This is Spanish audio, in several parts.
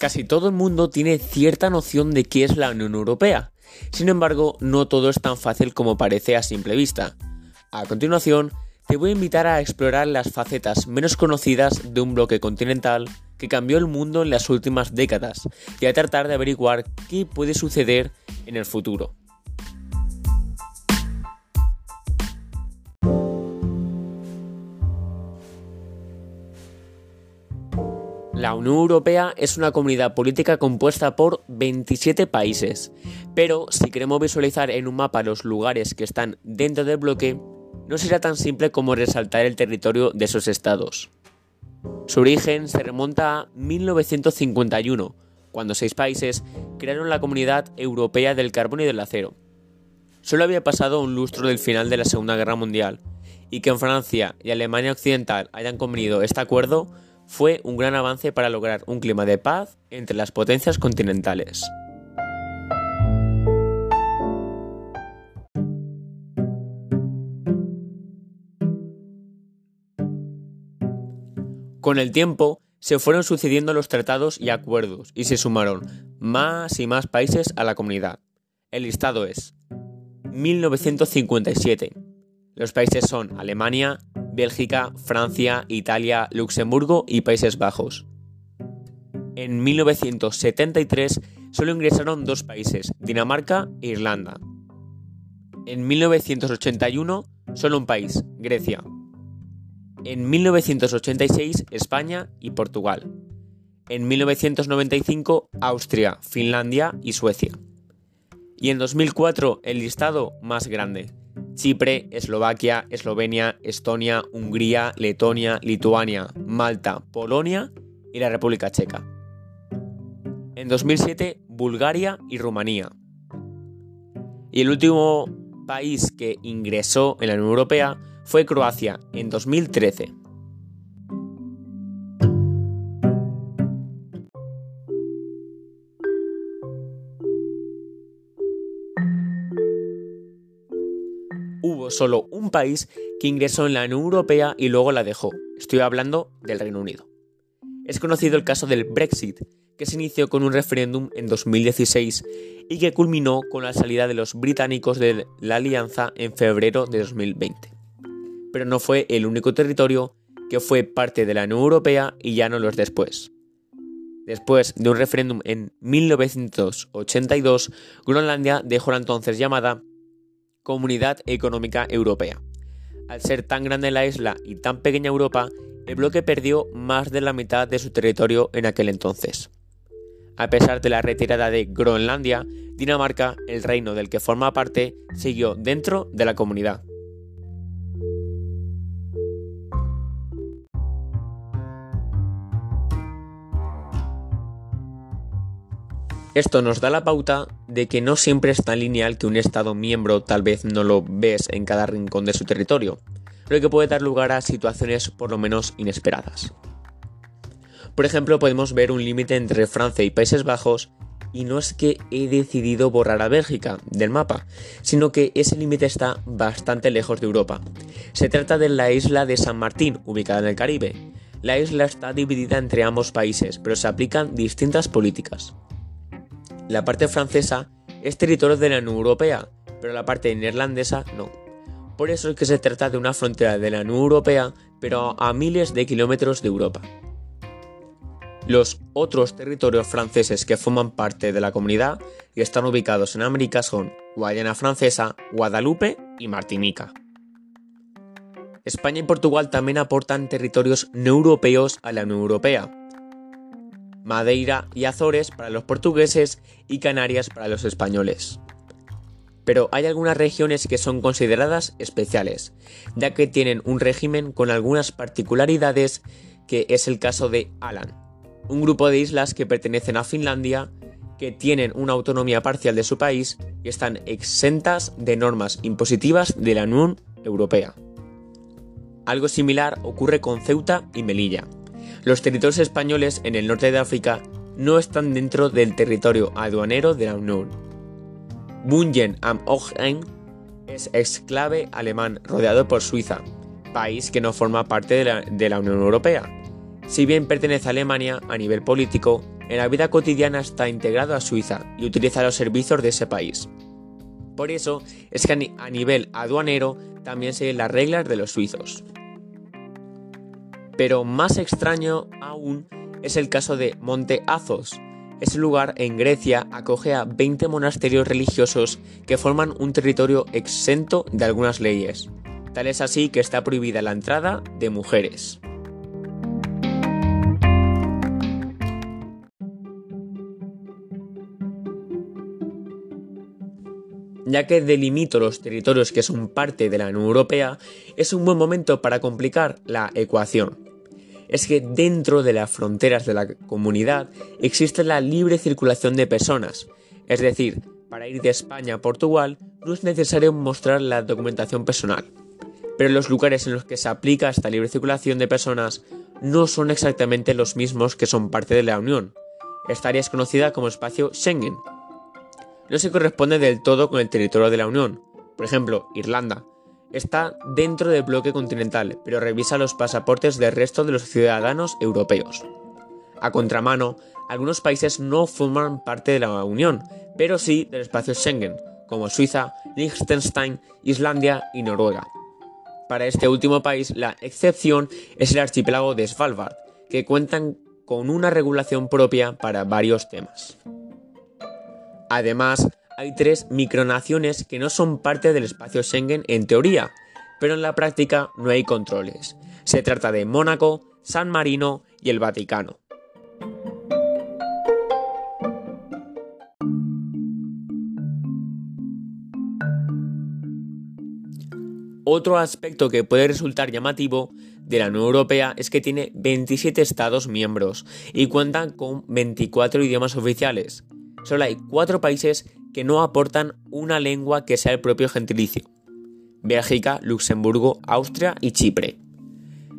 Casi todo el mundo tiene cierta noción de qué es la Unión Europea. Sin embargo, no todo es tan fácil como parece a simple vista. A continuación, te voy a invitar a explorar las facetas menos conocidas de un bloque continental que cambió el mundo en las últimas décadas y a tratar de averiguar qué puede suceder en el futuro. La Unión Europea es una comunidad política compuesta por 27 países, pero si queremos visualizar en un mapa los lugares que están dentro del bloque, no será tan simple como resaltar el territorio de esos estados. Su origen se remonta a 1951, cuando seis países crearon la Comunidad Europea del Carbón y del Acero. Solo había pasado un lustro del final de la Segunda Guerra Mundial, y que en Francia y Alemania Occidental hayan convenido este acuerdo fue un gran avance para lograr un clima de paz entre las potencias continentales. Con el tiempo, se fueron sucediendo los tratados y acuerdos y se sumaron más y más países a la comunidad. El listado es 1957. Los países son Alemania, Bélgica, Francia, Italia, Luxemburgo y Países Bajos. En 1973 solo ingresaron dos países, Dinamarca e Irlanda. En 1981 solo un país, Grecia. En 1986 España y Portugal. En 1995 Austria, Finlandia y Suecia. Y en 2004 el listado más grande, Chipre, Eslovaquia, Eslovenia, Estonia, Hungría, Letonia, Lituania, Malta, Polonia y la República Checa. En 2007, Bulgaria y Rumanía. Y el último país que ingresó en la Unión Europea fue Croacia en 2013. Solo un país que ingresó en la Unión Europea y luego la dejó. Estoy hablando del Reino Unido. Es conocido el caso del Brexit, que se inició con un referéndum en 2016 y que culminó con la salida de los británicos de la alianza en febrero de 2020. Pero no fue el único territorio que fue parte de la Unión Europea y ya no los después. Después de un referéndum en 1982, Groenlandia dejó la entonces llamada Comunidad Económica Europea. Al ser tan grande la isla y tan pequeña Europa, el bloque perdió más de la mitad de su territorio en aquel entonces. A pesar de la retirada de Groenlandia, Dinamarca, el reino del que forma parte, siguió dentro de la comunidad. Esto nos da la pauta de que no siempre es tan lineal que un Estado miembro tal vez no lo ves en cada rincón de su territorio, lo que puede dar lugar a situaciones por lo menos inesperadas. Por ejemplo, podemos ver un límite entre Francia y Países Bajos y no es que he decidido borrar a Bélgica del mapa, sino que ese límite está bastante lejos de Europa. Se trata de la isla de San Martín, ubicada en el Caribe. La isla está dividida entre ambos países, pero se aplican distintas políticas. La parte francesa es territorio de la Unión Europea, pero la parte neerlandesa no. Por eso es que se trata de una frontera de la Unión Europea, pero a miles de kilómetros de Europa. Los otros territorios franceses que forman parte de la comunidad y están ubicados en América son Guayana Francesa, Guadalupe y Martinica. España y Portugal también aportan territorios no europeos a la Unión Europea, Madeira y Azores para los portugueses y Canarias para los españoles. Pero hay algunas regiones que son consideradas especiales, ya que tienen un régimen con algunas particularidades que es el caso de Alan, un grupo de islas que pertenecen a Finlandia, que tienen una autonomía parcial de su país y están exentas de normas impositivas de la Unión Europea. Algo similar ocurre con Ceuta y Melilla. Los territorios españoles en el norte de África no están dentro del territorio aduanero de la Unión. Bungen am Ochen es exclave alemán rodeado por Suiza, país que no forma parte de la, de la Unión Europea. Si bien pertenece a Alemania a nivel político, en la vida cotidiana está integrado a Suiza y utiliza los servicios de ese país. Por eso es que a nivel aduanero también siguen las reglas de los suizos. Pero más extraño aún es el caso de Monte Athos. Ese lugar en Grecia acoge a 20 monasterios religiosos que forman un territorio exento de algunas leyes. Tal es así que está prohibida la entrada de mujeres. ya que delimito los territorios que son parte de la Unión Europea, es un buen momento para complicar la ecuación. Es que dentro de las fronteras de la comunidad existe la libre circulación de personas, es decir, para ir de España a Portugal no es necesario mostrar la documentación personal. Pero los lugares en los que se aplica esta libre circulación de personas no son exactamente los mismos que son parte de la Unión. Esta área es conocida como espacio Schengen, no se corresponde del todo con el territorio de la Unión. Por ejemplo, Irlanda. Está dentro del bloque continental, pero revisa los pasaportes del resto de los ciudadanos europeos. A contramano, algunos países no forman parte de la Unión, pero sí del espacio Schengen, como Suiza, Liechtenstein, Islandia y Noruega. Para este último país, la excepción es el archipiélago de Svalbard, que cuentan con una regulación propia para varios temas. Además, hay tres micronaciones que no son parte del espacio Schengen en teoría, pero en la práctica no hay controles. Se trata de Mónaco, San Marino y el Vaticano. Otro aspecto que puede resultar llamativo de la Unión Europea es que tiene 27 Estados miembros y cuentan con 24 idiomas oficiales solo hay cuatro países que no aportan una lengua que sea el propio gentilicio. Bélgica, Luxemburgo, Austria y Chipre.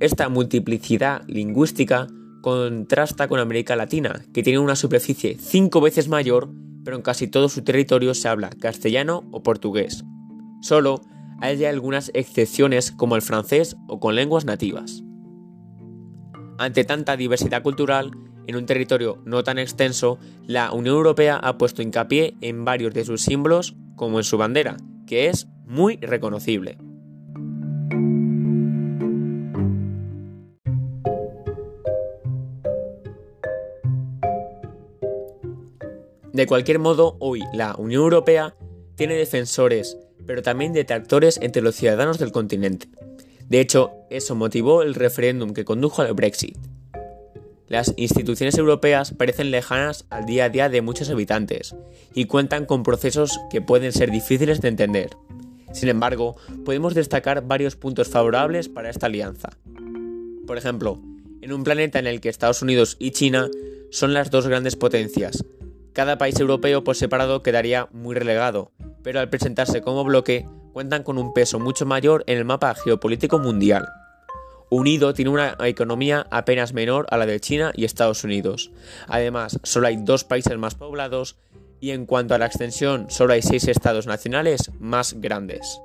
Esta multiplicidad lingüística contrasta con América Latina, que tiene una superficie cinco veces mayor, pero en casi todo su territorio se habla castellano o portugués. Solo hay algunas excepciones como el francés o con lenguas nativas. Ante tanta diversidad cultural, en un territorio no tan extenso, la Unión Europea ha puesto hincapié en varios de sus símbolos, como en su bandera, que es muy reconocible. De cualquier modo, hoy la Unión Europea tiene defensores, pero también detractores entre los ciudadanos del continente. De hecho, eso motivó el referéndum que condujo al Brexit. Las instituciones europeas parecen lejanas al día a día de muchos habitantes y cuentan con procesos que pueden ser difíciles de entender. Sin embargo, podemos destacar varios puntos favorables para esta alianza. Por ejemplo, en un planeta en el que Estados Unidos y China son las dos grandes potencias, cada país europeo por separado quedaría muy relegado, pero al presentarse como bloque cuentan con un peso mucho mayor en el mapa geopolítico mundial. Unido tiene una economía apenas menor a la de China y Estados Unidos. Además, solo hay dos países más poblados y en cuanto a la extensión, solo hay seis estados nacionales más grandes.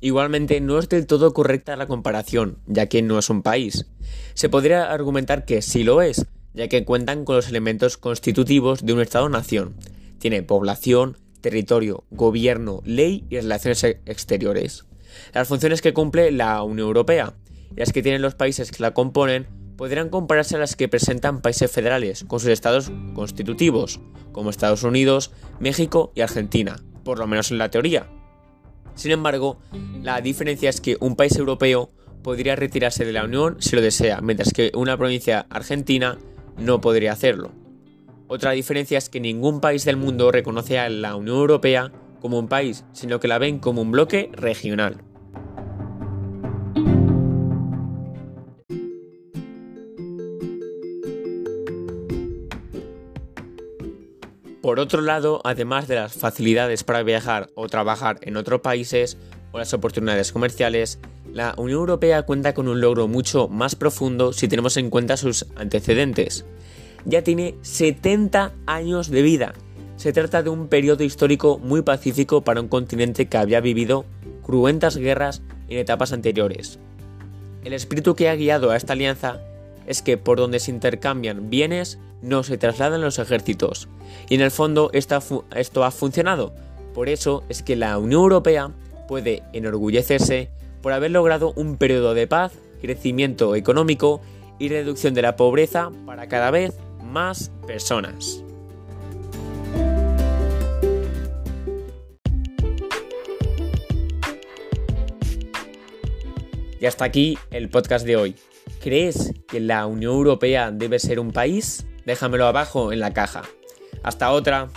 Igualmente no es del todo correcta la comparación, ya que no es un país. Se podría argumentar que sí lo es, ya que cuentan con los elementos constitutivos de un Estado-nación, tiene población, territorio, gobierno, ley y relaciones exteriores. Las funciones que cumple la Unión Europea y las que tienen los países que la componen podrían compararse a las que presentan países federales con sus estados constitutivos, como Estados Unidos, México y Argentina, por lo menos en la teoría. Sin embargo, la diferencia es que un país europeo podría retirarse de la Unión si lo desea, mientras que una provincia argentina no podría hacerlo. Otra diferencia es que ningún país del mundo reconoce a la Unión Europea como un país, sino que la ven como un bloque regional. Por otro lado, además de las facilidades para viajar o trabajar en otros países o las oportunidades comerciales, la Unión Europea cuenta con un logro mucho más profundo si tenemos en cuenta sus antecedentes ya tiene 70 años de vida. Se trata de un periodo histórico muy pacífico para un continente que había vivido cruentas guerras en etapas anteriores. El espíritu que ha guiado a esta alianza es que por donde se intercambian bienes no se trasladan los ejércitos. Y en el fondo esto ha funcionado. Por eso es que la Unión Europea puede enorgullecerse por haber logrado un periodo de paz, crecimiento económico y reducción de la pobreza para cada vez más personas. Y hasta aquí el podcast de hoy. ¿Crees que la Unión Europea debe ser un país? Déjamelo abajo en la caja. Hasta otra.